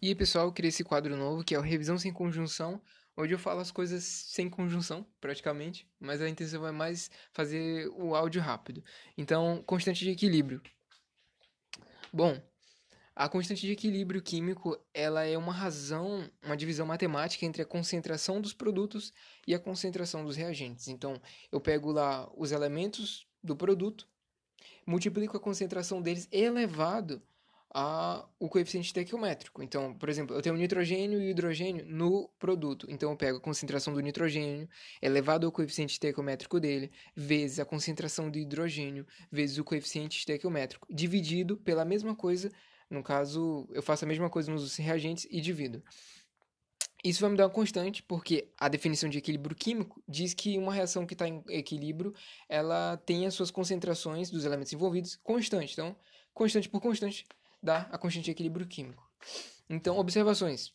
E aí, pessoal, eu criei esse quadro novo que é o Revisão Sem Conjunção. Hoje eu falo as coisas sem conjunção, praticamente, mas a intenção é mais fazer o áudio rápido. Então, constante de equilíbrio. Bom, a constante de equilíbrio químico, ela é uma razão, uma divisão matemática entre a concentração dos produtos e a concentração dos reagentes. Então, eu pego lá os elementos do produto, multiplico a concentração deles elevado a, o coeficiente estequiométrico. Então, por exemplo, eu tenho nitrogênio e hidrogênio no produto. Então, eu pego a concentração do nitrogênio elevado ao coeficiente estequiométrico dele, vezes a concentração do hidrogênio, vezes o coeficiente estequiométrico, dividido pela mesma coisa. No caso, eu faço a mesma coisa nos reagentes e divido. Isso vai me dar uma constante, porque a definição de equilíbrio químico diz que uma reação que está em equilíbrio, ela tem as suas concentrações dos elementos envolvidos constante. Então, constante por constante, dá a constante de equilíbrio químico. Então, observações.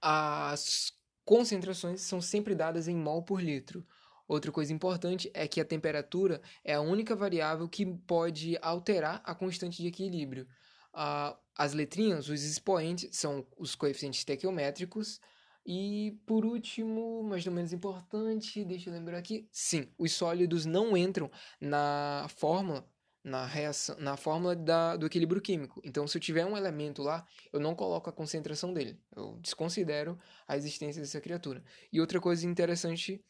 As concentrações são sempre dadas em mol por litro. Outra coisa importante é que a temperatura é a única variável que pode alterar a constante de equilíbrio. as letrinhas, os expoentes, são os coeficientes estequiométricos. E por último, mas não menos importante, deixa eu lembrar aqui, sim, os sólidos não entram na fórmula na reação, na fórmula da, do equilíbrio químico. Então, se eu tiver um elemento lá, eu não coloco a concentração dele. Eu desconsidero a existência dessa criatura. E outra coisa interessante,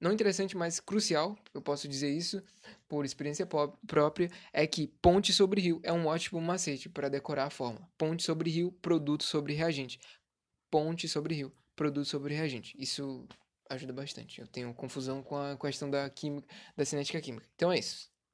não interessante, mas crucial, eu posso dizer isso por experiência própria, é que ponte sobre rio é um ótimo macete para decorar a fórmula. Ponte sobre rio, produto sobre reagente. Ponte sobre rio, produto sobre reagente. Isso ajuda bastante. Eu tenho confusão com a questão da química, da cinética química. Então é isso.